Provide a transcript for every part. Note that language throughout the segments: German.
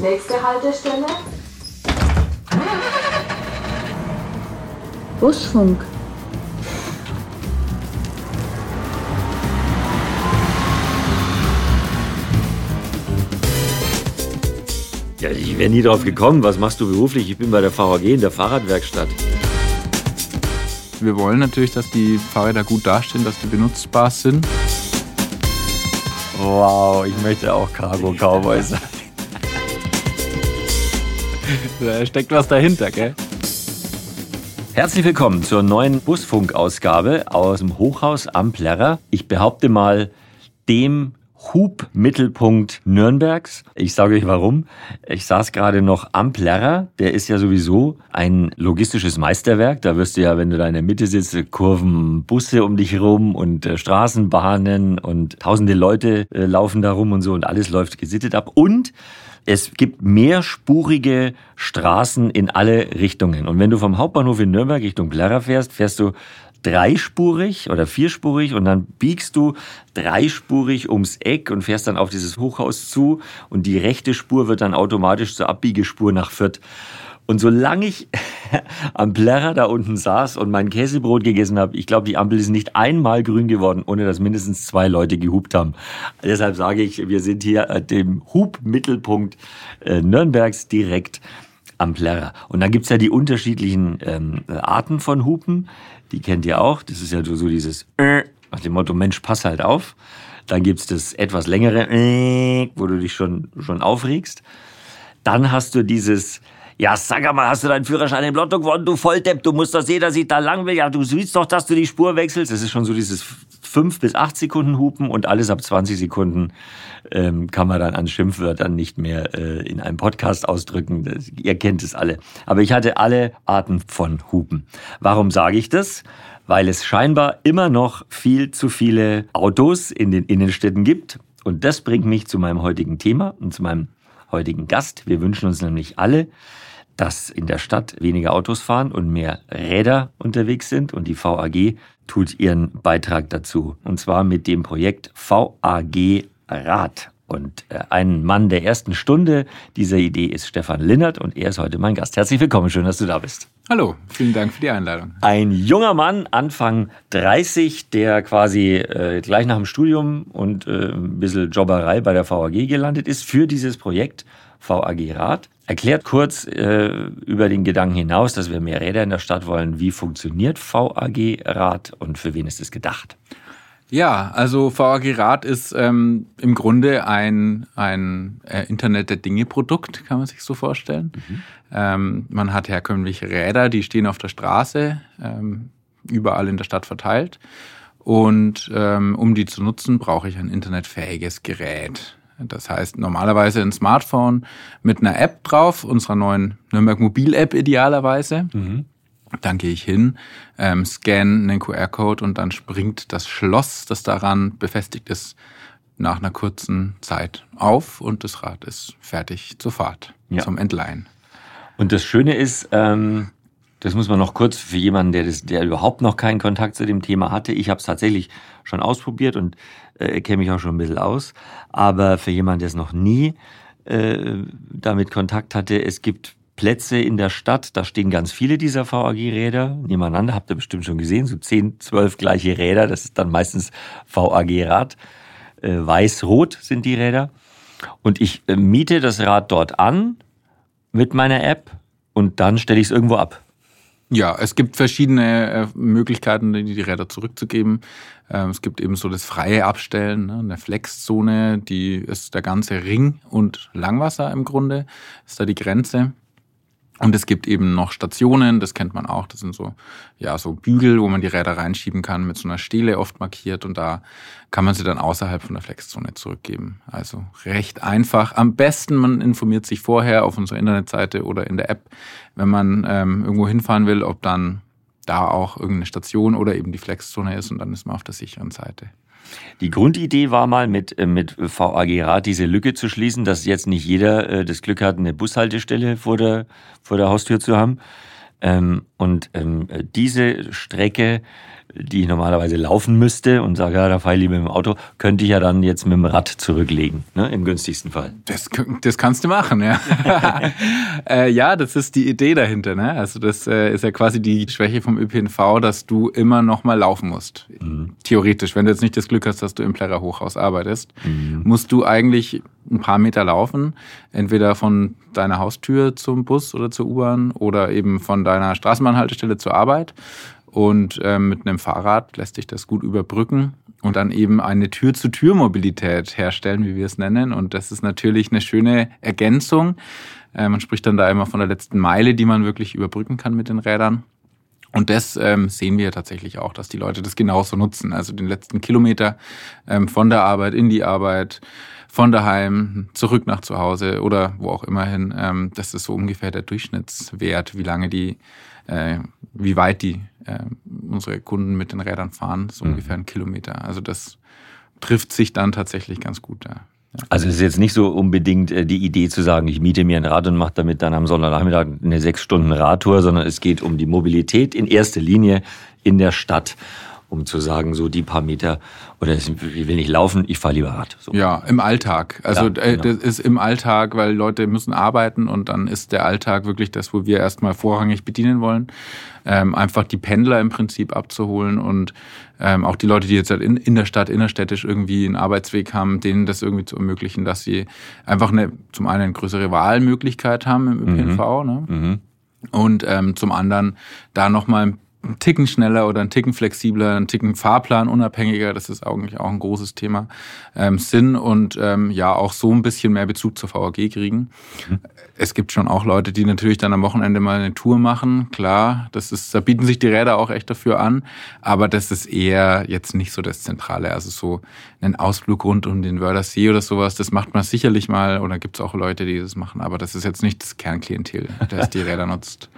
Nächste Haltestelle. Busfunk. Ja, ich wäre nie drauf gekommen. Was machst du beruflich? Ich bin bei der VAG in der Fahrradwerkstatt. Wir wollen natürlich, dass die Fahrräder gut dastehen, dass die benutzbar sind. Wow, ich möchte auch Cargo Cowboy sein. Da steckt was dahinter, gell? Herzlich willkommen zur neuen Busfunk-Ausgabe aus dem Hochhaus am Plärrer. Ich behaupte mal, dem Hub-Mittelpunkt Nürnbergs. Ich sage euch warum. Ich saß gerade noch am Plärrer. Der ist ja sowieso ein logistisches Meisterwerk. Da wirst du ja, wenn du da in der Mitte sitzt, Kurven, Busse um dich rum und äh, Straßenbahnen und tausende Leute äh, laufen da rum und so und alles läuft gesittet ab. Und es gibt mehrspurige Straßen in alle Richtungen. Und wenn du vom Hauptbahnhof in Nürnberg Richtung Plärrer fährst, fährst du dreispurig oder vierspurig und dann biegst du dreispurig ums Eck und fährst dann auf dieses Hochhaus zu und die rechte Spur wird dann automatisch zur Abbiegespur nach Fürth. Und solange ich am Plärrer da unten saß und mein Käsebrot gegessen habe, ich glaube, die Ampel ist nicht einmal grün geworden, ohne dass mindestens zwei Leute gehupt haben. Deshalb sage ich, wir sind hier an dem Hubmittelpunkt äh, Nürnbergs direkt am Plärrer. Und dann gibt's ja die unterschiedlichen ähm, Arten von Hupen. Die kennt ihr auch. Das ist ja so dieses äh, nach dem Motto, Mensch, pass halt auf. Dann gibt's das etwas längere, äh, wo du dich schon, schon aufregst. Dann hast du dieses, ja, sag mal, hast du deinen Führerschein im Lotto gewonnen, du Volldepp, du musst doch sehen, dass ich da lang will. Ja, du siehst doch, dass du die Spur wechselst. Das ist schon so dieses fünf bis acht Sekunden Hupen und alles ab 20 Sekunden ähm, kann man dann an Schimpfwörtern nicht mehr äh, in einem Podcast ausdrücken. Das, ihr kennt es alle. Aber ich hatte alle Arten von Hupen. Warum sage ich das? Weil es scheinbar immer noch viel zu viele Autos in den Innenstädten gibt. Und das bringt mich zu meinem heutigen Thema und zu meinem heutigen Gast. Wir wünschen uns nämlich alle, dass in der Stadt weniger Autos fahren und mehr Räder unterwegs sind. Und die VAG tut ihren Beitrag dazu. Und zwar mit dem Projekt VAG Rad. Und äh, ein Mann der ersten Stunde dieser Idee ist Stefan Linnert und er ist heute mein Gast. Herzlich willkommen, schön, dass du da bist. Hallo, vielen Dank für die Einladung. Ein junger Mann, Anfang 30, der quasi äh, gleich nach dem Studium und äh, ein bisschen Jobberei bei der VAG gelandet ist für dieses Projekt VAG Rad. Erklärt kurz äh, über den Gedanken hinaus, dass wir mehr Räder in der Stadt wollen. Wie funktioniert VAG Rad und für wen ist es gedacht? Ja, also VAG Rad ist ähm, im Grunde ein, ein äh, Internet der Dinge-Produkt, kann man sich so vorstellen. Mhm. Ähm, man hat herkömmliche Räder, die stehen auf der Straße, ähm, überall in der Stadt verteilt. Und ähm, um die zu nutzen, brauche ich ein internetfähiges Gerät. Das heißt normalerweise ein Smartphone mit einer App drauf, unserer neuen Nürnberg Mobil-App idealerweise. Mhm. Dann gehe ich hin, ähm, scanne einen QR-Code und dann springt das Schloss, das daran befestigt ist, nach einer kurzen Zeit auf und das Rad ist fertig zur Fahrt, ja. zum Entleihen. Und das Schöne ist, ähm, das muss man noch kurz für jemanden, der, das, der überhaupt noch keinen Kontakt zu dem Thema hatte. Ich habe es tatsächlich schon ausprobiert und äh, kenne mich auch schon ein bisschen aus. Aber für jemanden, der es noch nie äh, damit Kontakt hatte, es gibt Plätze in der Stadt, da stehen ganz viele dieser VAG-Räder nebeneinander, habt ihr bestimmt schon gesehen, so 10, 12 gleiche Räder, das ist dann meistens VAG-Rad. Äh, Weiß-Rot sind die Räder. Und ich äh, miete das Rad dort an mit meiner App und dann stelle ich es irgendwo ab. Ja, es gibt verschiedene äh, Möglichkeiten, die, Räder zurückzugeben. Ähm, es gibt eben so das freie Abstellen, ne, eine Flexzone, die ist der ganze Ring und Langwasser im Grunde, ist da die Grenze. Und es gibt eben noch Stationen, das kennt man auch, das sind so, ja, so Bügel, wo man die Räder reinschieben kann, mit so einer Stele oft markiert und da kann man sie dann außerhalb von der Flexzone zurückgeben. Also recht einfach. Am besten, man informiert sich vorher auf unserer Internetseite oder in der App, wenn man ähm, irgendwo hinfahren will, ob dann da auch irgendeine Station oder eben die Flexzone ist und dann ist man auf der sicheren Seite. Die Grundidee war mal mit, äh, mit VAG Rad diese Lücke zu schließen, dass jetzt nicht jeder äh, das Glück hat, eine Bushaltestelle vor der, vor der Haustür zu haben. Ähm, und ähm, diese Strecke die ich normalerweise laufen müsste und sage, ja, da fahre ich lieber mit dem Auto, könnte ich ja dann jetzt mit dem Rad zurücklegen, ne, im günstigsten Fall. Das, das kannst du machen, ja. äh, ja, das ist die Idee dahinter. Ne? Also das äh, ist ja quasi die Schwäche vom ÖPNV, dass du immer noch mal laufen musst. Mhm. Theoretisch, wenn du jetzt nicht das Glück hast, dass du im Plärrer Hochhaus arbeitest, mhm. musst du eigentlich ein paar Meter laufen, entweder von deiner Haustür zum Bus oder zur U-Bahn oder eben von deiner Straßenbahnhaltestelle zur Arbeit. Und ähm, mit einem Fahrrad lässt sich das gut überbrücken und dann eben eine Tür-zu-Tür-Mobilität herstellen, wie wir es nennen. Und das ist natürlich eine schöne Ergänzung. Äh, man spricht dann da immer von der letzten Meile, die man wirklich überbrücken kann mit den Rädern. Und das ähm, sehen wir tatsächlich auch, dass die Leute das genauso nutzen. Also den letzten Kilometer ähm, von der Arbeit in die Arbeit, von daheim zurück nach zu Hause oder wo auch immer hin. Ähm, das ist so ungefähr der Durchschnittswert, wie lange die äh, wie weit die äh, unsere Kunden mit den Rädern fahren, so mhm. ungefähr ein Kilometer. Also das trifft sich dann tatsächlich ganz gut da. Ja. Also es ist jetzt nicht so unbedingt äh, die Idee zu sagen, ich miete mir ein Rad und mache damit dann am Sonntagnachmittag eine sechs Stunden Radtour, sondern es geht um die Mobilität in erster Linie in der Stadt um zu sagen, so die paar Meter oder ich will nicht laufen, ich fahre lieber Rad. So. Ja, im Alltag. Also ja, äh, genau. das ist im Alltag, weil Leute müssen arbeiten und dann ist der Alltag wirklich das, wo wir erstmal vorrangig bedienen wollen. Ähm, einfach die Pendler im Prinzip abzuholen und ähm, auch die Leute, die jetzt halt in, in der Stadt, innerstädtisch irgendwie einen Arbeitsweg haben, denen das irgendwie zu ermöglichen, dass sie einfach eine, zum einen eine größere Wahlmöglichkeit haben im ÖPNV, mhm. ne? Mhm. Und ähm, zum anderen da nochmal ein einen Ticken schneller oder einen Ticken flexibler, einen Ticken Fahrplan unabhängiger, das ist eigentlich auch ein großes Thema, ähm, Sinn und ähm, ja auch so ein bisschen mehr Bezug zur VAG kriegen. Mhm. Es gibt schon auch Leute, die natürlich dann am Wochenende mal eine Tour machen, klar, das ist, da bieten sich die Räder auch echt dafür an, aber das ist eher jetzt nicht so das Zentrale, also so einen Ausflug rund um den Wörthersee oder sowas, das macht man sicherlich mal oder gibt es auch Leute, die das machen, aber das ist jetzt nicht das Kernklientel, das die Räder nutzt.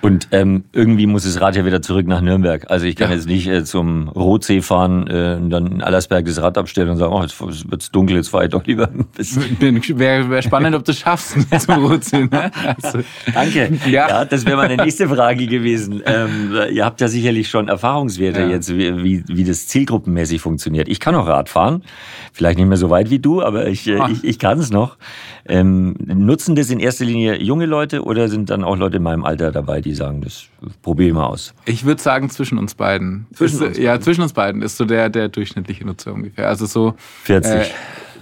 Und ähm, irgendwie muss das Rad ja wieder zurück nach Nürnberg. Also ich kann ja. jetzt nicht äh, zum Rotsee fahren äh, und dann in Allersberg das Rad abstellen und sagen, oh, jetzt wird's dunkel, jetzt fahre ich doch lieber. Wäre wär spannend, ob du es schaffst zum Rotsee. Ne? Also, Danke. Ja. ja das wäre meine nächste Frage gewesen. Ähm, ihr habt ja sicherlich schon Erfahrungswerte ja. jetzt, wie, wie, wie das zielgruppenmäßig funktioniert. Ich kann auch Rad fahren, vielleicht nicht mehr so weit wie du, aber ich, äh, ich, ich kann es noch. Ähm, nutzen das in erster Linie junge Leute oder sind dann auch Leute in meinem Alter dabei, die sagen, das probiere ich mal aus? Ich würde sagen, zwischen uns beiden. Zwischen ist, uns ja, beiden. zwischen uns beiden ist so der, der durchschnittliche Nutzer ungefähr. Also so 40. Äh,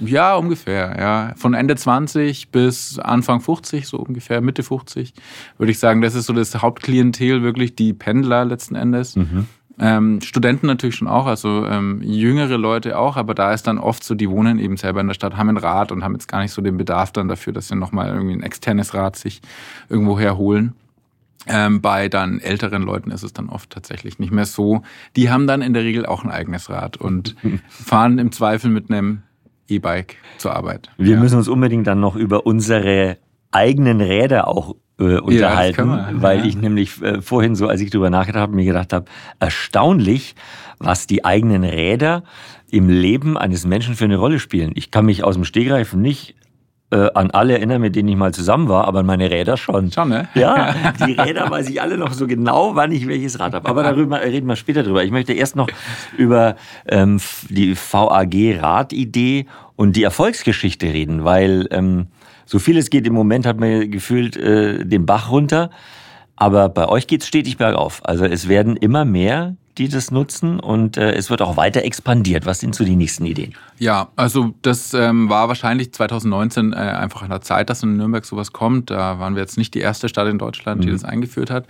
ja, ungefähr, ja. Von Ende 20 bis Anfang 50, so ungefähr Mitte 50, würde ich sagen, das ist so das Hauptklientel, wirklich die Pendler letzten Endes. Mhm. Ähm, Studenten natürlich schon auch, also ähm, jüngere Leute auch, aber da ist dann oft so, die wohnen eben selber in der Stadt, haben ein Rad und haben jetzt gar nicht so den Bedarf dann dafür, dass sie nochmal irgendwie ein externes Rad sich irgendwo herholen. Ähm, bei dann älteren Leuten ist es dann oft tatsächlich nicht mehr so. Die haben dann in der Regel auch ein eigenes Rad und fahren im Zweifel mit einem E-Bike zur Arbeit. Wir ja. müssen uns unbedingt dann noch über unsere eigenen Räder auch äh, unterhalten, ja, weil ja. ich nämlich äh, vorhin so, als ich darüber nachgedacht habe, mir gedacht habe, erstaunlich, was die eigenen Räder im Leben eines Menschen für eine Rolle spielen. Ich kann mich aus dem Stegreif nicht äh, an alle erinnern, mit denen ich mal zusammen war, aber an meine Räder schon. Schon, ne? Ja, die Räder weiß ich alle noch so genau, wann ich welches Rad habe. Aber darüber reden wir später drüber. Ich möchte erst noch über ähm, die VAG-Radidee und die Erfolgsgeschichte reden, weil ähm, so vieles geht im Moment, hat man gefühlt, äh, den Bach runter. Aber bei euch geht es stetig bergauf. Also es werden immer mehr, die das nutzen und äh, es wird auch weiter expandiert. Was sind so die nächsten Ideen? Ja, also das ähm, war wahrscheinlich 2019 äh, einfach an der Zeit, dass in Nürnberg sowas kommt. Da waren wir jetzt nicht die erste Stadt in Deutschland, die mhm. das eingeführt hat.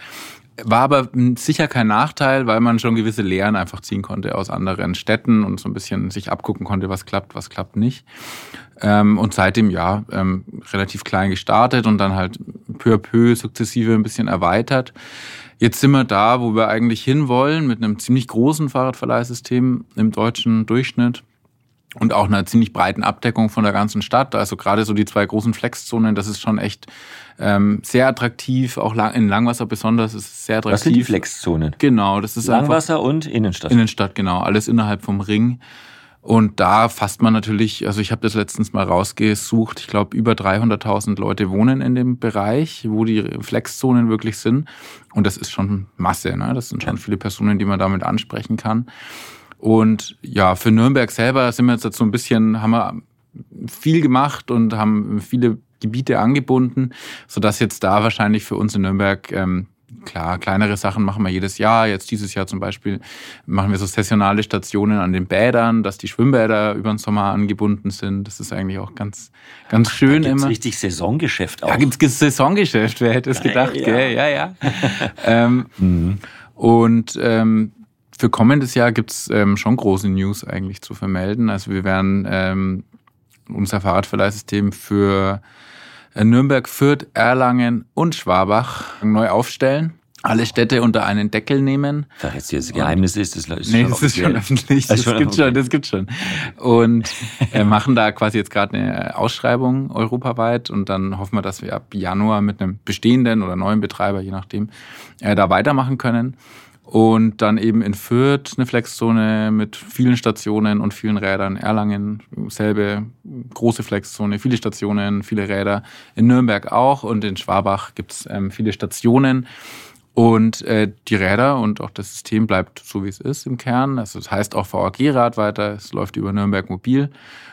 War aber sicher kein Nachteil, weil man schon gewisse Lehren einfach ziehen konnte aus anderen Städten und so ein bisschen sich abgucken konnte, was klappt, was klappt nicht. Ähm, und seitdem ja ähm, relativ klein gestartet und dann halt peu à peu sukzessive ein bisschen erweitert. Jetzt sind wir da, wo wir eigentlich hinwollen, mit einem ziemlich großen Fahrradverleihsystem im deutschen Durchschnitt und auch einer ziemlich breiten Abdeckung von der ganzen Stadt. Also gerade so die zwei großen Flexzonen, das ist schon echt ähm, sehr attraktiv. Auch in Langwasser besonders ist es sehr attraktiv. Was sind die Flexzonen? Genau, das ist Langwasser und Innenstadt. Innenstadt, genau. Alles innerhalb vom Ring. Und da fasst man natürlich, also ich habe das letztens mal rausgesucht, ich glaube über 300.000 Leute wohnen in dem Bereich, wo die Flexzonen wirklich sind. Und das ist schon Masse, ne? das sind schon viele Personen, die man damit ansprechen kann. Und ja, für Nürnberg selber sind wir jetzt so ein bisschen, haben wir viel gemacht und haben viele Gebiete angebunden, sodass jetzt da wahrscheinlich für uns in Nürnberg ähm, Klar, kleinere Sachen machen wir jedes Jahr. Jetzt dieses Jahr zum Beispiel machen wir so saisonale Stationen an den Bädern, dass die Schwimmbäder über den Sommer angebunden sind. Das ist eigentlich auch ganz, ganz schön da gibt's immer. richtig Saisongeschäft auch. Da gibt es Saisongeschäft, wer hätte es gedacht, ja. gell? Ja, ja. ähm, mhm. Und ähm, für kommendes Jahr gibt's ähm, schon große News eigentlich zu vermelden. Also wir werden ähm, unser Fahrradverleihsystem für äh, Nürnberg, Fürth, Erlangen und Schwabach neu aufstellen. Alle Städte unter einen Deckel nehmen. Da jetzt das Geheimnis ist, das ist nee, schon das ist schon öffentlich. Das, das gibt schon, das gibt schon. Und äh, machen da quasi jetzt gerade eine Ausschreibung europaweit und dann hoffen wir, dass wir ab Januar mit einem bestehenden oder neuen Betreiber, je nachdem, äh, da weitermachen können. Und dann eben in Fürth eine Flexzone mit vielen Stationen und vielen Rädern. Erlangen selbe große Flexzone, viele Stationen, viele Räder. In Nürnberg auch und in Schwabach gibt's ähm, viele Stationen. Und äh, die Räder und auch das System bleibt so, wie es ist im Kern. Also das heißt auch VAG-Rad weiter. Es läuft über Nürnberg Mobil.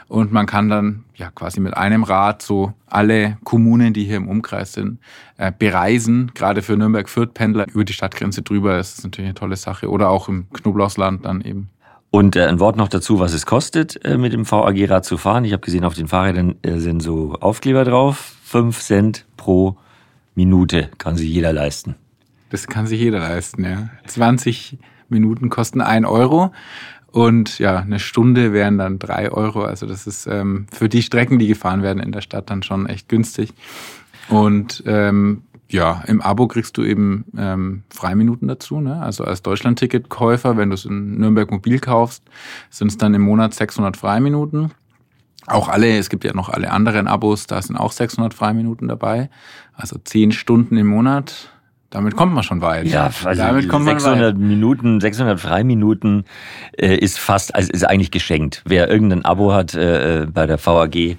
Und man kann dann ja quasi mit einem Rad so alle Kommunen, die hier im Umkreis sind, äh, bereisen. Gerade für Nürnberg-Fürth-Pendler über die Stadtgrenze drüber ist das natürlich eine tolle Sache. Oder auch im Knoblauchsland dann eben. Und äh, ein Wort noch dazu, was es kostet, äh, mit dem VAG-Rad zu fahren. Ich habe gesehen, auf den Fahrrädern äh, sind so Aufkleber drauf. Fünf Cent pro Minute kann sich jeder leisten. Das kann sich jeder leisten, ja. 20 Minuten kosten ein Euro. Und ja, eine Stunde wären dann drei Euro. Also das ist ähm, für die Strecken, die gefahren werden in der Stadt, dann schon echt günstig. Und ähm, ja, im Abo kriegst du eben ähm, Freiminuten dazu. Ne? Also als Deutschland-Ticket-Käufer, wenn du es in Nürnberg mobil kaufst, sind es dann im Monat 600 Freiminuten. Auch alle, es gibt ja noch alle anderen Abos, da sind auch 600 Freiminuten dabei. Also 10 Stunden im Monat damit kommt man schon weit. Ja, also damit kommt 600 man weit. Minuten, 600 Freiminuten äh, ist fast, also ist eigentlich geschenkt. Wer irgendein Abo hat äh, bei der VAG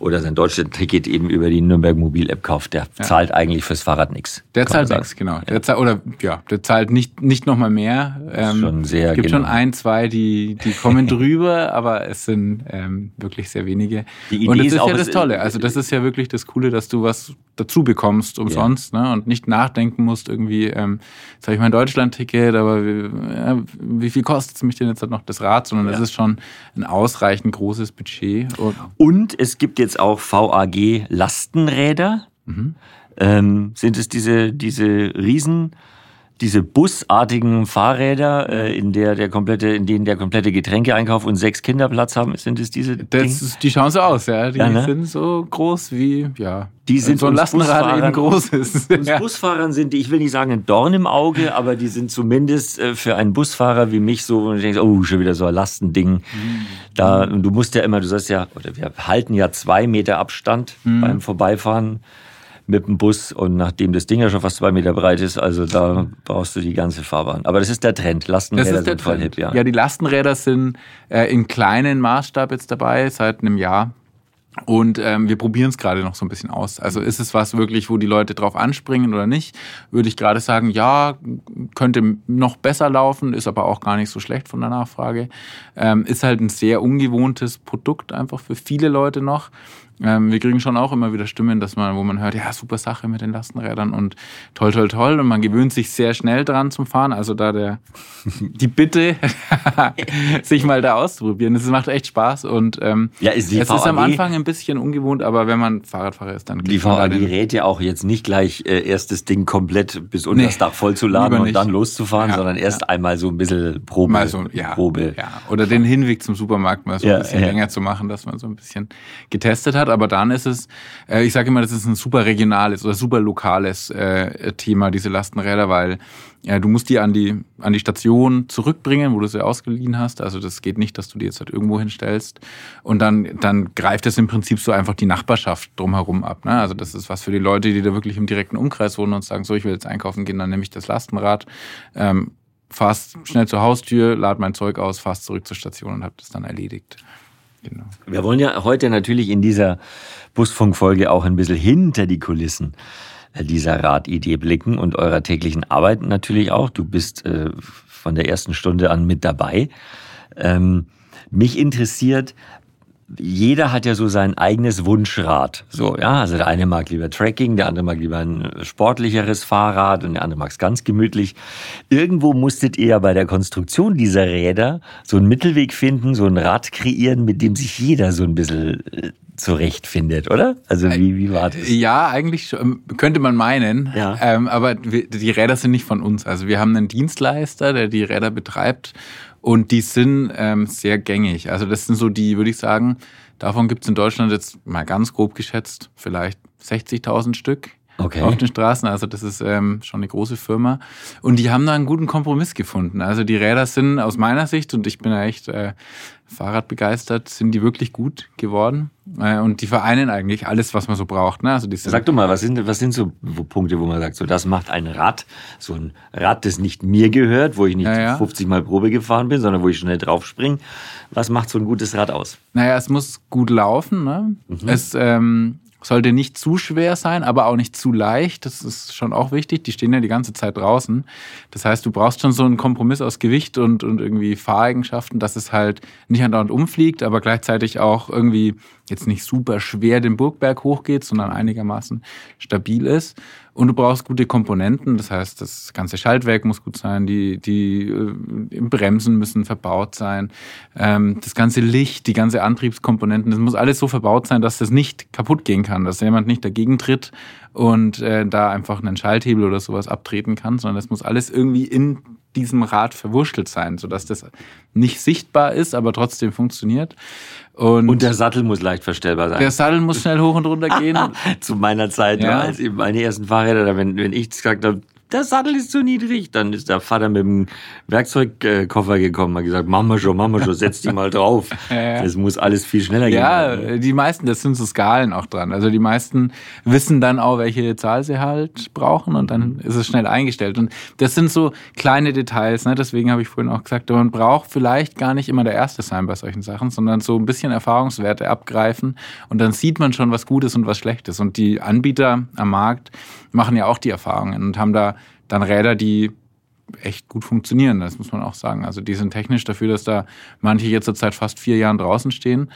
oder sein Deutschland-Ticket eben über die Nürnberg Mobil-App kauft, der ja. zahlt eigentlich fürs Fahrrad nichts. Der zahlt nichts, genau. Der zahlt, oder ja, der zahlt nicht, nicht nochmal mehr. Ähm, schon sehr Es gibt genau. schon ein, zwei, die, die kommen drüber, aber es sind ähm, wirklich sehr wenige. Die Idee und das ist, ist auch, ja das Tolle. Also das ist ja wirklich das Coole, dass du was dazu bekommst umsonst ja. ne? und nicht nachdenken musst irgendwie, ähm, jetzt habe ich mein Deutschland-Ticket, aber wie, ja, wie viel kostet es mich denn jetzt noch das Rad? Sondern ja. das ist schon ein ausreichend großes Budget. Und, und es gibt jetzt auch VAG Lastenräder. Mhm. Ähm, sind es diese, diese Riesen, diese busartigen Fahrräder, äh, in der der komplette, in denen der komplette Getränkeeinkauf und sechs Kinder Platz haben, sind es diese? Das ist, die schauen so aus, ja. Die ja, ne? sind so groß wie, ja. Die sind so ein Lastenrad eben groß ist. Uns ja. Busfahrern sind, ich will nicht sagen ein Dorn im Auge, aber die sind zumindest äh, für einen Busfahrer wie mich so, wo du denkst, oh, schon wieder so ein Lastending. Mhm. Da, und du musst ja immer, du sollst ja, oder wir halten ja zwei Meter Abstand mhm. beim Vorbeifahren mit dem Bus und nachdem das Ding ja schon fast zwei Meter breit ist, also da brauchst du die ganze Fahrbahn. Aber das ist der Trend. Lastenräder der sind voll hip, ja. Ja, die Lastenräder sind äh, in kleinen Maßstab jetzt dabei, seit einem Jahr. Und ähm, wir probieren es gerade noch so ein bisschen aus. Also ist es was wirklich, wo die Leute drauf anspringen oder nicht? Würde ich gerade sagen, ja, könnte noch besser laufen, ist aber auch gar nicht so schlecht von der Nachfrage. Ähm, ist halt ein sehr ungewohntes Produkt einfach für viele Leute noch. Ähm, wir kriegen schon auch immer wieder Stimmen, dass man, wo man hört, ja, super Sache mit den Lastenrädern und toll, toll, toll. Und man gewöhnt sich sehr schnell dran zum Fahren. Also da der, die Bitte, sich mal da auszuprobieren. Es macht echt Spaß und ähm, ja, ist die es VAG, ist am Anfang ein bisschen ungewohnt, aber wenn man Fahrradfahrer ist, dann Die VAG rät ja auch jetzt nicht gleich äh, erst das Ding komplett bis unter das Dach vollzuladen und dann loszufahren, Ja, sondern erst ja. einmal so ein bisschen Probe. mal so, ja, Probe. ja. Oder den Hinweg zum Supermarkt mal so ein bisschen länger zu machen, dass man so ein bisschen getestet hat. Aber dann ist es, äh, ich sage immer, das ist ein super regionales oder super lokales äh, Thema, diese Lastenräder, weil ja, du musst die an die an die Station zurückbringen, wo du sie ausgeliehen hast. Also das geht nicht, dass du die jetzt halt irgendwo hinstellst. Und dann dann greift es im Prinzip so einfach die Nachbarschaft drumherum ab. Ne? Also das ist was für die Leute, die da wirklich im direkten Umkreis wohnen und sagen, so ich will jetzt einkaufen gehen, dann nehme ich das Lastenrad. Ähm, fast schnell zur Haustür, lade mein Zeug aus, fast zurück zur Station und habe das dann erledigt. Genau. Wir wollen ja heute natürlich in dieser Busfunkfolge auch ein bisschen hinter die Kulissen dieser Radidee blicken und eurer täglichen Arbeit natürlich auch. Du bist äh, von der ersten Stunde an mit dabei. Ähm, mich interessiert, jeder hat ja so sein eigenes Wunschrad. So, ja, also der eine mag lieber Trekking, der andere mag lieber ein sportlicheres Fahrrad und der andere mag es ganz gemütlich. Irgendwo musstet ihr ja bei der Konstruktion dieser Räder so einen Mittelweg finden, so ein Rad kreieren, mit dem sich jeder so ein bisschen äh, zurechtfindet, oder? Also wie, wie war das? Ja, eigentlich könnte man meinen. Ja. Ähm, aber die Räder sind nicht von uns. Also wir haben einen Dienstleister, der die Räder betreibt und die sind ähm, sehr gängig. Also das sind so die, würde ich sagen, davon gibt es in Deutschland jetzt mal ganz grob geschätzt vielleicht 60.000 Stück okay. auf den Straßen. Also das ist ähm, schon eine große Firma. Und die haben da einen guten Kompromiss gefunden. Also die Räder sind aus meiner Sicht, und ich bin ja echt äh, Fahrradbegeistert, sind die wirklich gut geworden. Äh, und die vereinen eigentlich alles, was man so braucht. Ne? Also Sag doch mal, was sind, was sind so Punkte, wo man sagt, so das macht ein Rad, so ein Rad, das nicht mir gehört, wo ich nicht ja, ja. 50 Mal Probe gefahren bin, sondern wo ich schnell draufspringe. Was macht so ein gutes Rad aus? Naja, es muss gut laufen. Ne? Mhm. Es ähm, sollte nicht zu schwer sein, aber auch nicht zu leicht. Das ist schon auch wichtig. Die stehen ja die ganze Zeit draußen. Das heißt, du brauchst schon so einen Kompromiss aus Gewicht und, und irgendwie Fahreigenschaften, dass es halt nicht andauernd umfliegt, aber gleichzeitig auch irgendwie jetzt nicht super schwer den Burgberg hochgeht, sondern einigermaßen stabil ist. Und du brauchst gute Komponenten, das heißt, das ganze Schaltwerk muss gut sein, die, die äh, Bremsen müssen verbaut sein, ähm, das ganze Licht, die ganze Antriebskomponenten, das muss alles so verbaut sein, dass das nicht kaputt gehen kann, dass jemand nicht dagegen tritt und äh, da einfach einen Schalthebel oder sowas abtreten kann, sondern das muss alles irgendwie in diesem Rad verwurschtelt sein, sodass das nicht sichtbar ist, aber trotzdem funktioniert. Und, und, der Sattel muss leicht verstellbar sein. Der Sattel muss schnell hoch und runter gehen. Zu meiner Zeit, ja. als eben meine ersten Fahrräder, wenn, wenn ich gesagt habe, der Sattel ist zu niedrig. Dann ist der Vater mit dem Werkzeugkoffer gekommen, hat gesagt, Mama schon, Mama schon, setz die mal drauf. Das muss alles viel schneller gehen. Ja, die meisten, das sind so Skalen auch dran. Also die meisten wissen dann auch, welche Zahl sie halt brauchen und dann ist es schnell eingestellt. Und das sind so kleine Details, ne? deswegen habe ich vorhin auch gesagt, man braucht vielleicht gar nicht immer der Erste sein bei solchen Sachen, sondern so ein bisschen Erfahrungswerte abgreifen und dann sieht man schon, was gut ist und was schlecht ist. Und die Anbieter am Markt machen ja auch die Erfahrungen und haben da dann Räder, die echt gut funktionieren, das muss man auch sagen. Also die sind technisch dafür, dass da manche jetzt seit fast vier Jahren draußen stehen,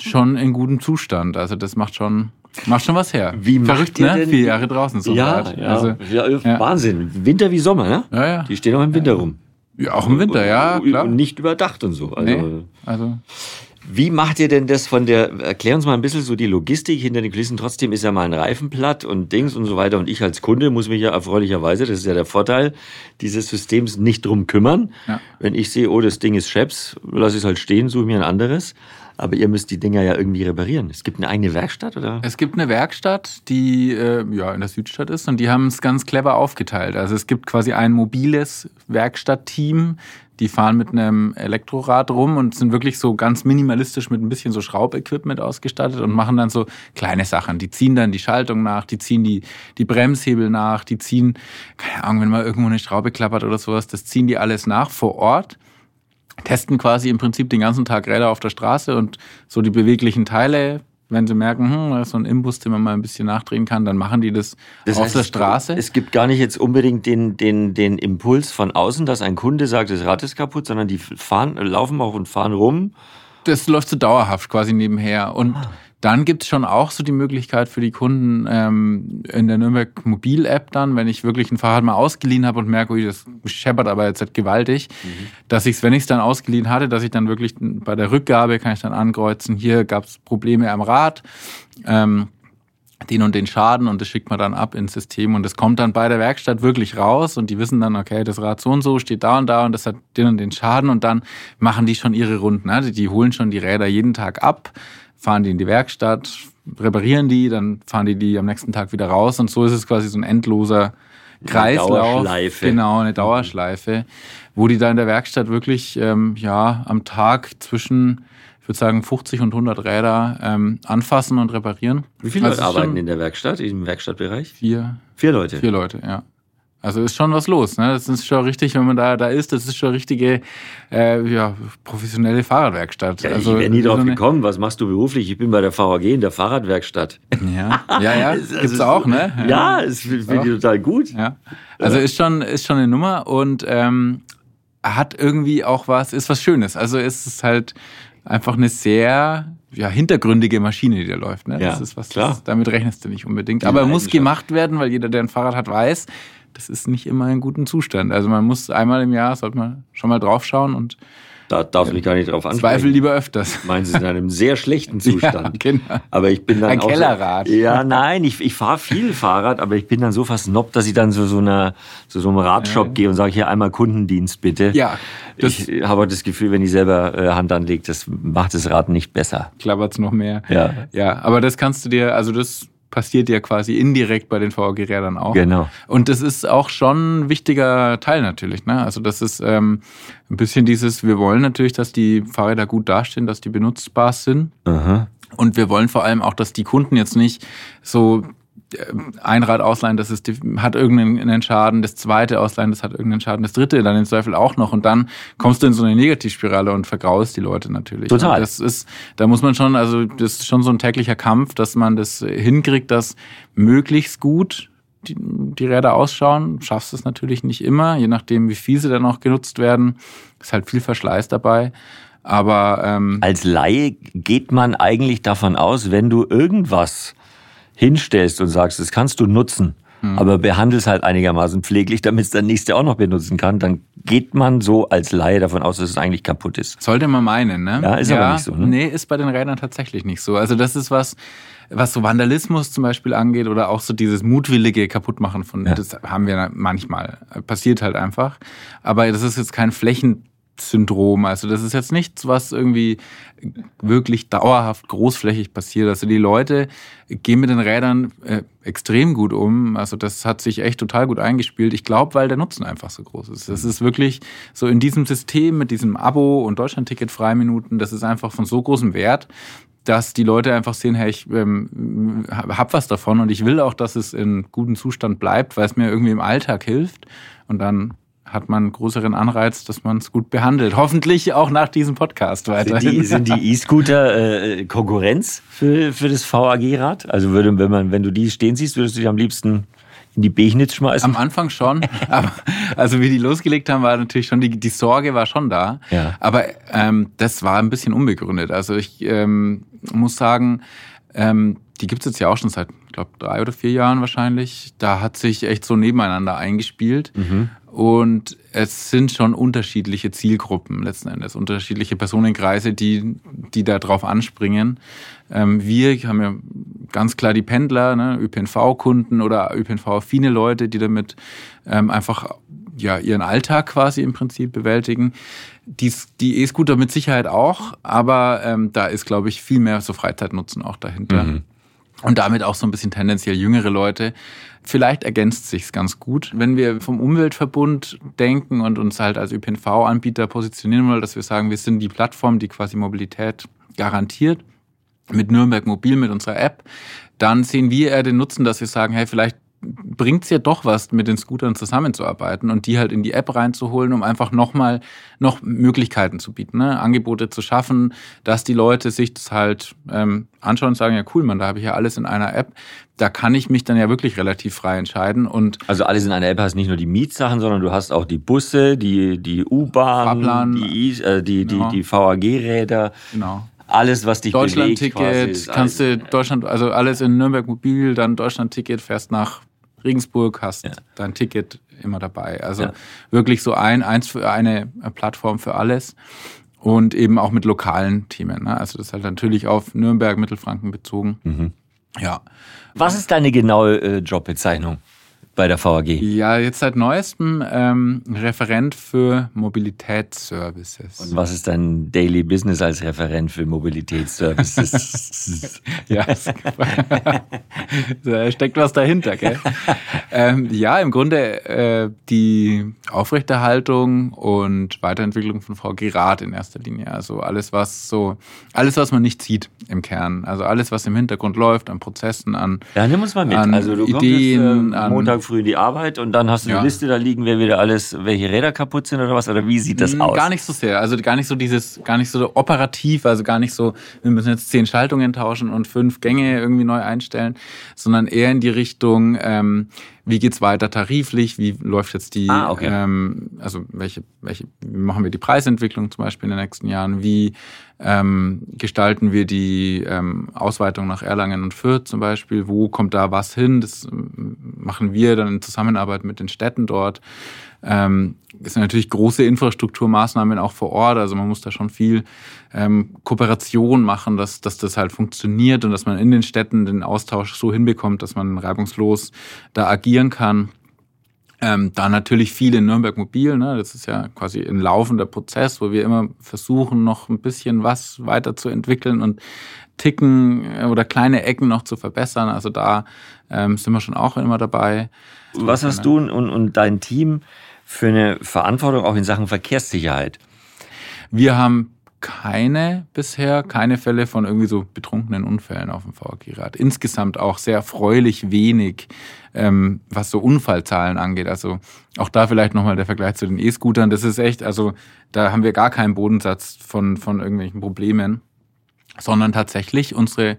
schon in gutem Zustand. Also das macht schon, macht schon was her. Wie Verrückt, ne? Vier Jahre draußen so. Ja, ja. Also, ja, Wahnsinn. Winter wie Sommer, ne? Ja, ja. Die stehen auch im Winter rum. Ja, auch im Winter, ja, klar. Und nicht überdacht und so. Also, nee, also wie macht ihr denn das von der, erklär uns mal ein bisschen so die Logistik hinter den Kulissen. Trotzdem ist ja mal ein Reifen platt und Dings und so weiter. Und ich als Kunde muss mich ja erfreulicherweise, das ist ja der Vorteil dieses Systems, nicht drum kümmern. Ja. Wenn ich sehe, oh, das Ding ist Scheps, lasse ich es halt stehen, suche mir ein anderes. Aber ihr müsst die Dinger ja irgendwie reparieren. Es gibt eine eigene Werkstatt, oder? Es gibt eine Werkstatt, die äh, ja in der Südstadt ist und die haben es ganz clever aufgeteilt. Also es gibt quasi ein mobiles Werkstattteam, die fahren mit einem Elektrorad rum und sind wirklich so ganz minimalistisch mit ein bisschen so Schraubequipment ausgestattet und machen dann so kleine Sachen. Die ziehen dann die Schaltung nach, die ziehen die, die Bremshebel nach, die ziehen, keine Ahnung, wenn mal irgendwo eine Schraube klappert oder sowas, das ziehen die alles nach vor Ort testen quasi im Prinzip den ganzen Tag Räder auf der Straße und so die beweglichen Teile wenn sie merken, hm, da ist so ein Imbus, den man mal ein bisschen nachdrehen kann, dann machen die das, das auf heißt, der Straße. Es gibt gar nicht jetzt unbedingt den, den, den Impuls von außen, dass ein Kunde sagt, das Rad ist kaputt, sondern die fahren, laufen auch und fahren rum. Das läuft so dauerhaft quasi nebenher. Und ah. Dann gibt es schon auch so die Möglichkeit für die Kunden ähm, in der Nürnberg Mobil-App dann, wenn ich wirklich ein Fahrrad mal ausgeliehen habe und merke, ui, das scheppert aber jetzt halt gewaltig, mhm. dass ich es, wenn ich es dann ausgeliehen hatte, dass ich dann wirklich bei der Rückgabe kann ich dann ankreuzen, hier gab es Probleme am Rad. Ähm, den und den Schaden und das schickt man dann ab ins System und das kommt dann bei der Werkstatt wirklich raus und die wissen dann, okay, das Rad so und so steht da und da und das hat den und den Schaden und dann machen die schon ihre Runden. Ne? Die holen schon die Räder jeden Tag ab, fahren die in die Werkstatt, reparieren die, dann fahren die die am nächsten Tag wieder raus und so ist es quasi so ein endloser Kreislauf. Eine Dauerschleife. Genau, eine Dauerschleife, wo die da in der Werkstatt wirklich ähm, ja am Tag zwischen ich würde sagen 50 und 100 Räder ähm, anfassen und reparieren. Wie viele also Leute arbeiten in der Werkstatt, im Werkstattbereich? Vier. Vier Leute? Vier Leute, ja. Also ist schon was los. Ne? Das ist schon richtig, wenn man da, da ist, das ist schon richtige äh, ja, professionelle Fahrradwerkstatt. Ja, also, ich wäre nie so drauf eine- gekommen. Was machst du beruflich? Ich bin bei der VAG in der Fahrradwerkstatt. Ja, ja, ja Also, gibt's auch, ne? Ja, das finde ich total gut. Ja. Also ist schon, ist schon eine Nummer und ähm, hat irgendwie auch was, ist was Schönes. Also ist es halt einfach eine sehr ja, hintergründige Maschine, die da läuft. Ne? Ja, das ist was, klar. Das, damit rechnest du nicht unbedingt. Die Aber muss gemacht werden, weil jeder, der ein Fahrrad hat, weiß, das ist nicht immer in gutem Zustand. Also man muss einmal im Jahr, sollte man schon mal draufschauen und Da darf mich gar nicht drauf Zweifel ansprechen. lieber öfters. Meinen Sie in einem sehr schlechten Zustand. Ja, genau. Aber ich bin dann Ein auch Kellerrad. So, ja, nein, ich, ich fahre viel Fahrrad, aber ich bin dann so versnobbt, dass ich dann zu so, einer, zu so einem Radshop gehe und sage, hier einmal Kundendienst bitte. Ja, ich habe das Gefühl, wenn ich selber äh, Hand anlege, das macht das Rad nicht besser. klappert's noch mehr. Ja. Ja, aber das kannst du dir, also das passiert ja quasi indirekt bei den VAG-Rädern auch. Genau. Und das ist auch schon ein wichtiger Teil natürlich. Ne? Also das ist ähm, ein bisschen dieses, wir wollen natürlich, dass die Fahrräder gut dastehen, dass die benutzbar sind. Aha. Und wir wollen vor allem auch, dass die Kunden jetzt nicht so ein Rad ausleihen, das ist, hat irgendeinen Schaden, das zweite ausleihen, das hat irgendeinen Schaden, das dritte dann im Zweifel auch noch. Und dann kommst du in so eine Negativspirale und vergraust die Leute natürlich. Total. Und das ist, da muss man schon, also das ist schon so ein täglicher Kampf, dass man das hinkriegt, dass möglichst gut die, die Räder ausschauen. Schaffst es natürlich nicht immer, je nachdem, wie viel sie dann auch genutzt werden. Ist halt viel Verschleiß dabei. Aber ähm, Als Laie geht man eigentlich davon aus, wenn du irgendwas hinstellst und sagst, das kannst du nutzen, Hm. aber behandelst halt einigermaßen pfleglich, damit es der Nächste auch noch benutzen kann, dann geht man so als Laie davon aus, dass es eigentlich kaputt ist. Sollte man meinen, ne? Ja, ist aber nicht so, ne? Nee, ist bei den Rädern tatsächlich nicht so. Also das ist was, was so Vandalismus zum Beispiel angeht oder auch so dieses mutwillige Kaputtmachen von, Ja. das haben wir manchmal. Passiert halt einfach. Aber das ist jetzt kein Flächensyndrom. Also das ist jetzt nichts, was irgendwie wirklich dauerhaft großflächig passiert. Also die Leute gehen mit den Rädern äh, extrem gut um. Also das hat sich echt total gut eingespielt. Ich glaube, weil der Nutzen einfach so groß ist. Das ist wirklich so in diesem System mit diesem Abo und Deutschlandticket Freiminuten, das ist einfach von so großem Wert, dass die Leute einfach sehen, hey, ich ähm, hab was davon und ich will auch, dass es in gutem Zustand bleibt, weil es mir irgendwie im Alltag hilft. Und dann hat man einen größeren Anreiz, dass man es gut behandelt. Hoffentlich auch nach diesem Podcast die, sind die E-Scooter äh, Konkurrenz für, für das VAG-Rad? Also würde, wenn man, wenn du die stehen siehst, würdest du die am liebsten in die Bechnitz schmeißen? Am Anfang schon, aber also wie die losgelegt haben, war natürlich schon die, die Sorge war schon da. Ja. Aber ähm, das war ein bisschen unbegründet. Also ich ähm, muss sagen, ähm, die gibt's jetzt ja auch schon seit, ich glaube, drei oder vier Jahren wahrscheinlich. Da hat sich echt so nebeneinander eingespielt. Und es sind schon unterschiedliche Zielgruppen letzten Endes, unterschiedliche Personenkreise, die, die da drauf anspringen. Ähm, wir haben ja ganz klar die Pendler, ne, ÖPNV-Kunden oder ÖPNV-affine Leute, die damit ähm, einfach ja, ihren Alltag quasi im Prinzip bewältigen. Die, E-Scooter mit Sicherheit auch, aber ähm, da ist, glaube ich, viel mehr so Freizeitnutzen auch dahinter. Und damit auch so ein bisschen tendenziell jüngere Leute. Vielleicht ergänzt sich's ganz gut. Wenn wir vom Umweltverbund denken und uns halt als ÖPNV-Anbieter positionieren wollen, dass wir sagen, wir sind die Plattform, die quasi Mobilität garantiert, mit Nürnberg Mobil, mit unserer App, dann sehen wir eher den Nutzen, dass wir sagen, hey, vielleicht bringt's ja doch was, mit den Scootern zusammenzuarbeiten und die halt in die App reinzuholen, um einfach nochmal noch Möglichkeiten zu bieten, ne? Angebote zu schaffen, dass die Leute sich das halt ähm, anschauen und sagen, ja cool, man, da habe ich ja alles in einer App. Da kann ich mich dann ja wirklich relativ frei entscheiden und Also alles in einer App hast nicht nur die Mietsachen, sondern du hast auch die Busse, die, die U-Bahn, die, äh, die, die, Ja. die VAG-Räder, genau. alles, was dich Deutschland-Ticket, kannst du Deutschland, also alles in Nürnberg mobil, dann Deutschland-Ticket, fährst nach Regensburg, hast Ja. dein Ticket immer dabei. Also Ja. wirklich so ein, eins für eine Plattform für alles. Und eben auch mit lokalen Themen. Ne? Also das ist halt natürlich auf Nürnberg, Mittelfranken bezogen. Mhm. Ja. Was ist deine genaue äh, Jobbezeichnung bei der VAG? Ja, jetzt seit neuestem ähm, Referent für Mobilitätsservices. Und was ist dein Daily Business als Referent für Mobilitätsservices? Ja, da steckt was dahinter, gell? ähm, ja, im Grunde äh, die Aufrechterhaltung und Weiterentwicklung von VG Rad in erster Linie. Also alles, was so, alles, was man nicht sieht im Kern. Also alles, was im Hintergrund läuft, an Prozessen, an ja, nimm uns mal mit. An also du Ideen, kommst äh, Montag Montag früh in die Arbeit und dann hast du Ja. eine Liste da liegen, wer wieder alles, welche Räder kaputt sind oder was? Oder wie sieht das aus? Gar nicht so sehr. Also gar nicht so dieses, gar nicht so operativ, also gar nicht so, wir müssen jetzt zehn Schaltungen tauschen und fünf Gänge irgendwie neu einstellen, sondern eher in die Richtung, ähm, wie geht's weiter tariflich, wie läuft jetzt die, Ah, okay. ähm, also welche, welche, wie machen wir die Preisentwicklung zum Beispiel in den nächsten Jahren, wie ähm, gestalten wir die ähm, Ausweitung nach Erlangen und Fürth zum Beispiel, wo kommt da was hin, das ähm, machen wir dann in Zusammenarbeit mit den Städten dort. Ähm, es sind natürlich große Infrastrukturmaßnahmen auch vor Ort. Also man muss da schon viel ähm, Kooperation machen, dass, dass das halt funktioniert und dass man in den Städten den Austausch so hinbekommt, dass man reibungslos da agieren kann. Ähm, da natürlich viel in Nürnberg Mobil, ne? das ist ja quasi ein laufender Prozess, wo wir immer versuchen, noch ein bisschen was weiterzuentwickeln und Ticken äh, oder kleine Ecken noch zu verbessern. Also da ähm, sind wir schon auch immer dabei. Was hast du und, und dein Team für eine Verantwortung auch in Sachen Verkehrssicherheit? Wir haben keine bisher, keine Fälle von irgendwie so betrunkenen Unfällen auf dem VAG-Rad. Insgesamt auch sehr erfreulich wenig, ähm, was so Unfallzahlen angeht. Also auch da vielleicht nochmal der Vergleich zu den E-Scootern. Das ist echt, also da haben wir gar keinen Bodensatz von, von irgendwelchen Problemen, sondern tatsächlich unsere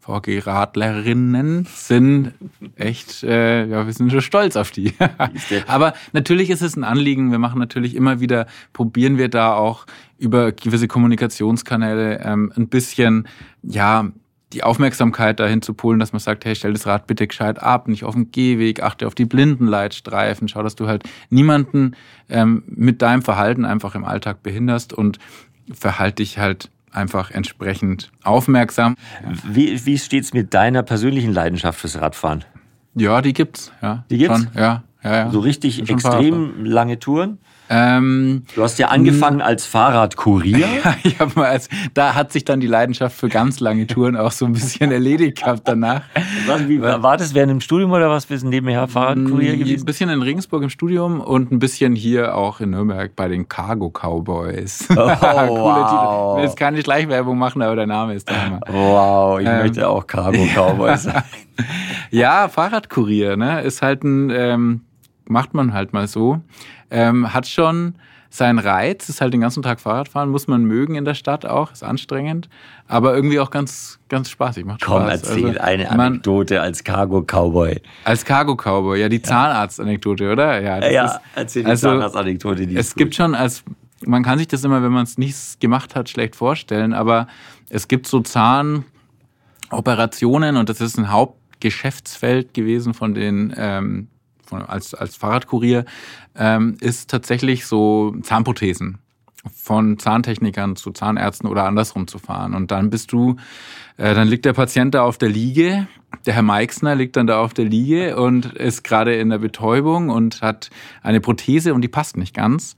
VG-Radlerinnen sind echt, äh, ja, wir sind schon stolz auf die. Aber natürlich ist es ein Anliegen. Wir machen natürlich immer wieder, probieren wir da auch über gewisse Kommunikationskanäle ähm, ein bisschen, ja, die Aufmerksamkeit dahin zu polen, dass man sagt, hey, stell das Rad bitte gescheit ab, nicht auf dem Gehweg, achte auf die Blindenleitstreifen, schau, dass du halt niemanden ähm, mit deinem Verhalten einfach im Alltag behinderst und verhalte dich halt einfach entsprechend aufmerksam. Wie, wie steht's mit deiner persönlichen Leidenschaft fürs Radfahren? Ja, die gibt's. Ja, Die gibt's? Schon, ja, ja, ja. So richtig extrem lange Touren? Ähm, Du hast ja angefangen als Fahrradkurier. ja, ich hab mal als, da hat sich dann die Leidenschaft für ganz lange Touren auch so ein bisschen erledigt gehabt danach. Was, wie, war das während dem Studium oder was? Wir sind nebenher Fahrradkurier Ein gewesen? bisschen in Regensburg im Studium und ein bisschen hier auch in Nürnberg bei den Cargo Cowboys. Oh, wow. Titel. Ich jetzt keine Schleichwerbung machen, aber der Name ist der Hammer. Wow, ich Ähm. möchte auch Cargo Cowboy sein. Ja, Fahrradkurier, ne? Ist halt ein, ähm, macht man halt mal so. Ähm, hat schon seinen Reiz, ist halt den ganzen Tag Fahrradfahren, muss man mögen in der Stadt auch, ist anstrengend, aber irgendwie auch ganz, ganz spaßig, macht Komm, Spaß. erzähl Also, eine man, Anekdote als Cargo Cowboy. als Cargo-Cowboy, ja, die Zahnarzt-Anekdote, oder? Ja, Ja, ist, erzähl die also, Zahnarztanekdote. Die es gibt schon als, man kann sich das immer, wenn man es nicht gemacht hat, schlecht vorstellen, aber es gibt so Zahnoperationen und das ist ein Hauptgeschäftsfeld gewesen von den, ähm, als, als Fahrradkurier, ähm, ist tatsächlich so Zahnprothesen von Zahntechnikern zu Zahnärzten oder andersrum zu fahren. Und dann bist du, äh, dann liegt der Patient da auf der Liege, der Herr Meixner liegt dann da auf der Liege und ist gerade in der Betäubung und hat eine Prothese und die passt nicht ganz.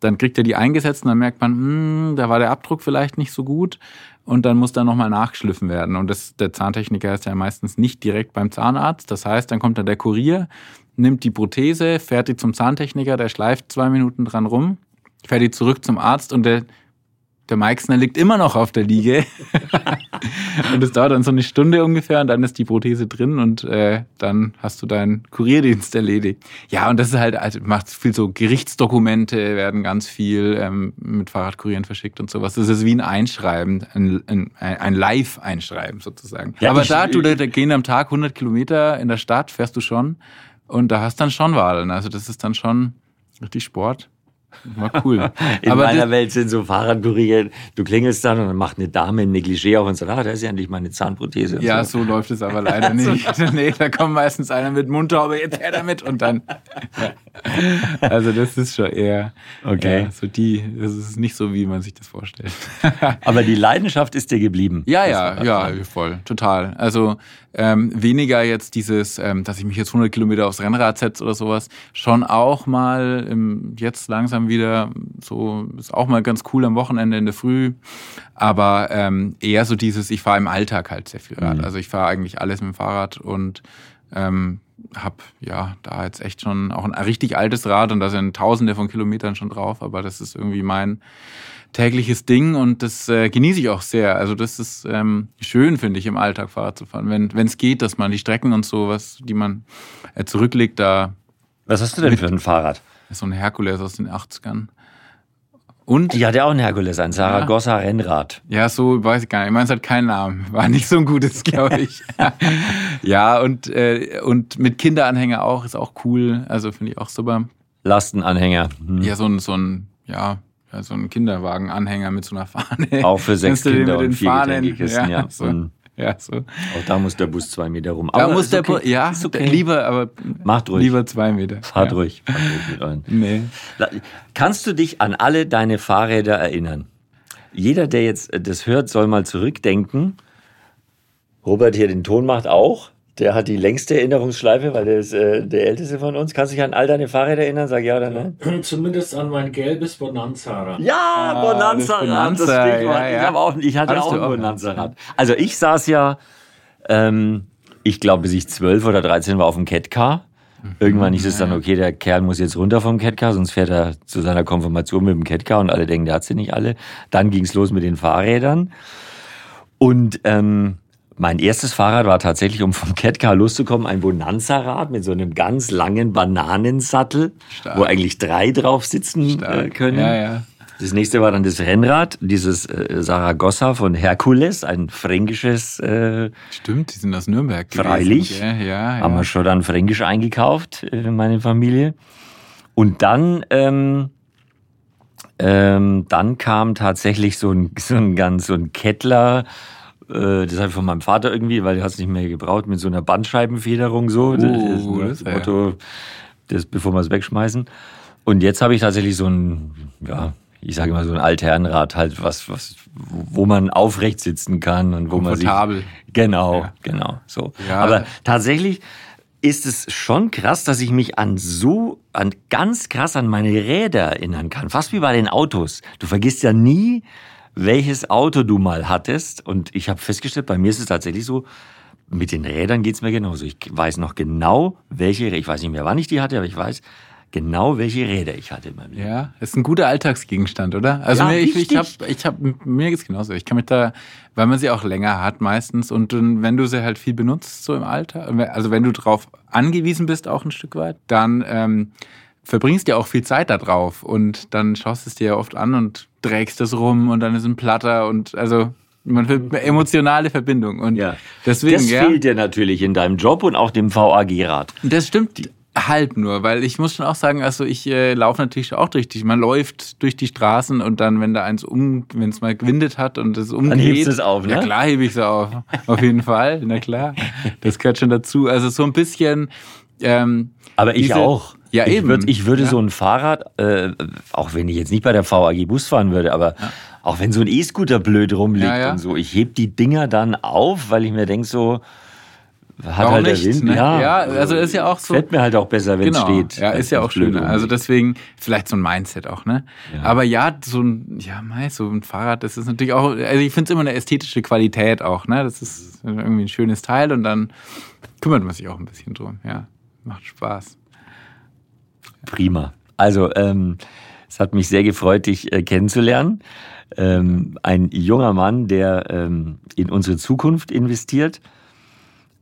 Dann kriegt er die eingesetzt und dann merkt man, hm, da war der Abdruck vielleicht nicht so gut und dann muss da nochmal nachgeschliffen werden. Und das, der Zahntechniker ist ja meistens nicht direkt beim Zahnarzt. Das heißt, dann kommt dann der Kurier, nimmt die Prothese, fährt die zum Zahntechniker, der schleift zwei Minuten dran rum, fährt die zurück zum Arzt und der, der Meixner liegt immer noch auf der Liege. und es dauert dann so eine Stunde ungefähr und dann ist die Prothese drin und äh, dann hast du deinen Kurierdienst erledigt. Ja, und das ist halt, also macht viel so Gerichtsdokumente werden ganz viel ähm, mit Fahrradkurieren verschickt und sowas. Das ist wie ein Einschreiben, ein, ein, ein Live-Einschreiben sozusagen. Ja, Aber da, du, da gehen am Tag 100 Kilometer in der Stadt, fährst du schon und da hast dann schon Wahlen. Also das ist dann schon richtig Sport. War cool. In Aber meiner Welt sind so Fahrradkurier, du klingelst dann und dann macht eine Dame ein Negligé auf und sagt, ah, da ist ja endlich meine Zahnprothese. Ja, so. so läuft es aber leider nicht. nee, da kommt meistens einer mit Mundhaube, jetzt her damit und dann. Ja. Also das ist schon eher Okay. ja, so die, das ist nicht so, wie man sich das vorstellt. Aber die Leidenschaft ist dir geblieben. Ja, ja, ja, voll, total. Also ähm, weniger jetzt dieses, ähm, dass ich mich jetzt 100 Kilometer aufs Rennrad setze oder sowas. Schon auch mal im, jetzt langsam wieder so ist auch mal ganz cool am Wochenende in der Früh. Aber ähm, eher so dieses, ich fahre im Alltag halt sehr viel Rad. Mhm. Also ich fahre eigentlich alles mit dem Fahrrad und ähm, habe ja da jetzt echt schon auch ein richtig altes Rad und da sind Tausende von Kilometern schon drauf, aber das ist irgendwie mein tägliches Ding und das äh, genieße ich auch sehr. Also das ist ähm, schön, finde ich, im Alltag Fahrrad zu fahren, wenn es geht, dass man die Strecken und so, was, die man äh, zurücklegt, da. Was hast du denn für ein Fahrrad? So ein Herkules aus den 80ern. Und? Ich hatte auch ein Herkules, ein Saragossa. Rennrad. Ja, so weiß ich gar nicht. Ich meine, es hat keinen Namen. War nicht so ein gutes, glaube ich. ja, und, äh, und mit Kinderanhänger auch, ist auch cool. Also finde ich auch super. Lastenanhänger. Hm. Ja, so ein, so ein, ja, so ein Kinderwagenanhänger mit so einer Fahne. Auch für sechs Kinder und vier Fahnen, ja, ja. So. Ja, so. Auch da muss der Bus zwei Meter rum. Da aber muss der okay. Bus, ja, okay. lieber, aber Macht ruhig. lieber zwei Meter. Fahrt ja. ruhig. Fahrt ruhig mit. Nee. Kannst du dich an alle deine Fahrräder erinnern? Jeder, der jetzt das hört, soll mal zurückdenken. Robert hier den Ton macht auch. Der hat die längste Erinnerungsschleife, weil der ist äh, der älteste von uns. Kannst du dich an all deine Fahrräder erinnern? Sag ja oder nein? Zumindest an mein gelbes Bonanza-Rad. Ja, ah, Bonanza-Rad, das, Bonanza, das Stichwort. Ja, ja. Ich, auch, ich hatte Hast auch ein Bonanza-Rad. Also ich saß ja, ähm, ich glaube, bis ich zwölf oder dreizehn war auf dem Catcar. Mhm. Irgendwann ist es dann, okay, der Kerl muss jetzt runter vom Catcar, sonst fährt er zu seiner Konfirmation mit dem Catcar und alle denken, der hat sie nicht alle. Dann ging es los mit den Fahrrädern. Und ähm, mein erstes Fahrrad war tatsächlich, um vom Catcar loszukommen, ein Bonanza-Rad mit so einem ganz langen Bananensattel, Stark. wo eigentlich drei drauf sitzen äh, können. Ja, ja. Das nächste war dann das Rennrad, dieses äh, Saragossa von Herkules, ein fränkisches. Äh, Stimmt, die sind aus Nürnberg. Freilich. Ja, ja, Haben wir schon dann fränkisch eingekauft, äh, meine Familie. Und dann, ähm, ähm, dann kam tatsächlich so ein, so ein ganz so ein Kettler äh, das habe ich von meinem Vater irgendwie, weil er hat es nicht mehr gebraucht, mit so einer Bandscheibenfederung so. Uh, das, das, das Motto, das, bevor wir es wegschmeißen. Und jetzt habe ich tatsächlich so ein, ja, ich sage immer so ein Altherrenrad halt, was, was, wo man aufrecht sitzen kann und wo man sich. Genau, ja. genau, so. Ja. Aber tatsächlich ist es schon krass, dass ich mich an so, an ganz krass an meine Räder erinnern kann. Fast wie bei den Autos. Du vergisst ja nie, welches Auto du mal hattest. Und ich habe festgestellt, bei mir ist es tatsächlich so, mit den Rädern geht's mir genauso. Ich weiß noch genau, welche, ich weiß nicht mehr, wann ich die hatte, aber ich weiß genau, welche Räder ich hatte in meinem Leben. Ja, ist ein guter Alltagsgegenstand, oder? Also ja, mir, ich, ich habe, ich hab, mir geht's genauso. Ich kann mich da, weil man sie auch länger hat meistens und wenn du sie halt viel benutzt so im Alter, also wenn du drauf angewiesen bist auch ein Stück weit, dann ähm, verbringst ja auch viel Zeit da drauf und dann schaust du es dir ja oft an und trägst das rum und dann ist ein Platter und also man will emotionale Verbindung und ja. deswegen das ja, fehlt dir natürlich in deinem Job und auch dem VAG-Rat. Das stimmt halb nur, weil ich muss schon auch sagen, also ich äh, laufe natürlich auch durch die, man läuft durch die Straßen und dann, wenn da eins um, wenn es mal gewindet hat und es umgeht, dann hebst du es auf, ne? Ja klar hebe ich es auf, auf jeden Fall, na klar, das gehört schon dazu. Also so ein bisschen. Ähm, Aber ich diese, auch. Ja, ich eben. Würd, ich würde ja. so ein Fahrrad, äh, auch wenn ich jetzt nicht bei der VAG Bus fahren würde, aber ja. auch wenn so ein E-Scooter blöd rumliegt und so, ich heb die Dinger dann auf, weil ich mir denk so, hat Warum halt nicht, Wind. Ne? Ja, ja, also ist ja auch so. Fällt mir halt auch besser, wenn genau. es steht. Ja, ist ja auch schöner. Also deswegen vielleicht so ein Mindset auch, ne? Ja. Aber ja, so ein, ja, mei, so ein Fahrrad, das ist natürlich auch, also ich finde es immer eine ästhetische Qualität auch, ne? Das ist irgendwie ein schönes Teil und dann kümmert man sich auch ein bisschen drum. Ja, macht Spaß. Prima. Also, ähm, es hat mich sehr gefreut, dich äh, kennenzulernen. Ähm, ein junger Mann, der ähm, in unsere Zukunft investiert.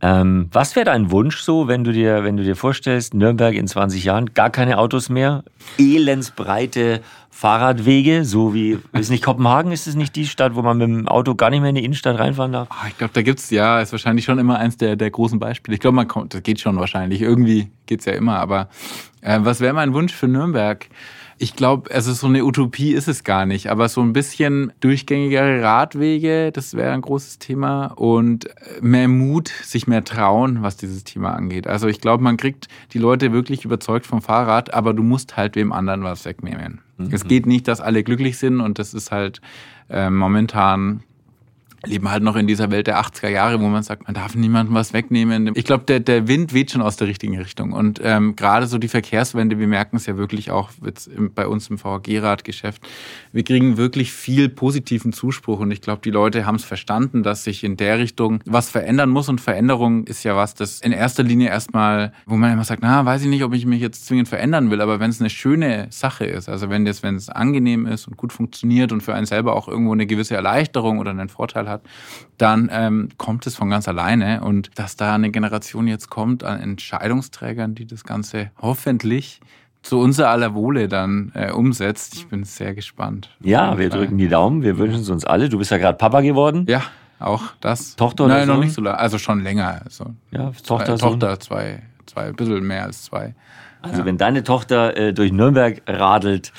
Ähm, was wäre dein Wunsch so, wenn du dir, wenn du dir vorstellst, Nürnberg in 20 Jahren, gar keine Autos mehr, elendsbreite Fahrradwege, so wie, ist nicht Kopenhagen, ist es nicht die Stadt, wo man mit dem Auto gar nicht mehr in die Innenstadt reinfahren darf? Oh, ich glaube, da gibt's ja, ist wahrscheinlich schon immer eins der, der großen Beispiele. Ich glaube, man kommt, das geht schon wahrscheinlich. Irgendwie geht's ja immer, aber äh, was wäre mein Wunsch für Nürnberg? Ich glaube, also so eine Utopie ist es gar nicht, aber so ein bisschen durchgängigere Radwege, das wäre ein großes Thema und mehr Mut, sich mehr trauen, was dieses Thema angeht. Also ich glaube, man kriegt die Leute wirklich überzeugt vom Fahrrad, aber du musst halt wem anderen was wegnehmen. Mhm. Es geht nicht, dass alle glücklich sind und das ist halt äh, momentan leben halt noch in dieser Welt der 80er Jahre, wo man sagt, man darf niemandem was wegnehmen. Ich glaube, der, der Wind weht schon aus der richtigen Richtung. Und ähm, gerade so die Verkehrswende, wir merken es ja wirklich auch jetzt bei uns im VAG-Radgeschäft. Wir kriegen wirklich viel positiven Zuspruch. Und ich glaube, die Leute haben es verstanden, dass sich in der Richtung was verändern muss. Und Veränderung ist ja was, das in erster Linie erstmal, wo man immer sagt, na, weiß ich nicht, ob ich mich jetzt zwingend verändern will. Aber wenn es eine schöne Sache ist, also wenn es angenehm ist und gut funktioniert und für einen selber auch irgendwo eine gewisse Erleichterung oder einen Vorteil hat, dann ähm, kommt es von ganz alleine. Und dass da eine Generation jetzt kommt an Entscheidungsträgern, die das Ganze hoffentlich zu unser aller Wohle dann äh, umsetzt. Ich bin sehr gespannt. Ja, wir drücken die Daumen. Wir wünschen es uns alle. Du bist ja gerade Papa geworden. Ja, auch das. Tochter oder Nein, Sohn? noch nicht so lange. Also schon länger. Also Ja, zwei, Tochter, Sohn. Tochter, zwei, zwei, ein bisschen mehr als zwei. Also wenn deine Tochter äh, durch Nürnberg radelt,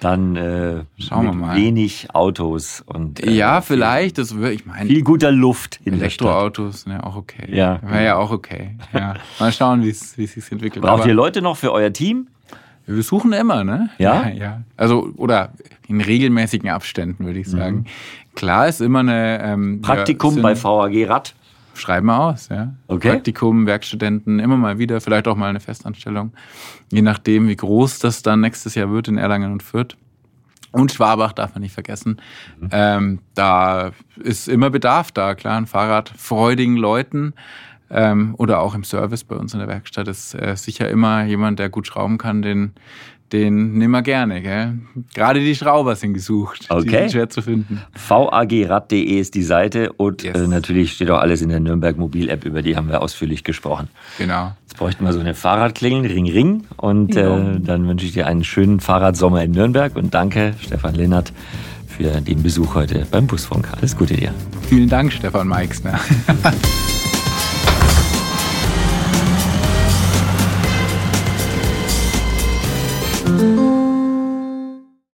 dann äh, Schauen wir mal. wenig Autos und äh, Ja, vielleicht. Das wird, ich meine, viel guter Luft in. Elektroautos, ne, auch okay. Ja. Wäre ja auch okay. Ja. Mal schauen, wie es sich entwickelt. Braucht Aber ihr Leute noch für euer Team? wir suchen immer, ne? Ja? ja? Ja. Also, oder in regelmäßigen Abständen, würde ich sagen. Klar ist immer eine. Ähm, Mhm. Praktikum wir bei VAG Rad. Schreiben wir aus, ja. Okay. Praktikum, Werkstudenten, immer mal wieder, vielleicht auch mal eine Festanstellung. Je nachdem, wie groß das dann nächstes Jahr wird in Erlangen und Fürth. Und Schwabach darf man nicht vergessen. Mhm. Ähm, da ist immer Bedarf da, klar, an fahrradfreudigen Leuten. Ähm, oder auch im Service bei uns in der Werkstatt ist äh, sicher immer jemand, der gut schrauben kann, den, den nehmen wir gerne. Gell? Gerade die Schrauber sind gesucht. Die Okay. sind schwer zu finden. vagrad.de ist die Seite und Yes. äh, natürlich steht auch alles in der Nürnberg Mobil-App, über die haben wir ausführlich gesprochen. Genau. Jetzt bräuchten wir so eine Fahrradklingel, Ring Ring. Und äh, dann wünsche ich dir einen schönen Fahrradsommer in Nürnberg und danke, Stefan Lennart, für den Besuch heute beim Busfunk. Alles Gute dir. Vielen Dank, Stefan Meixner.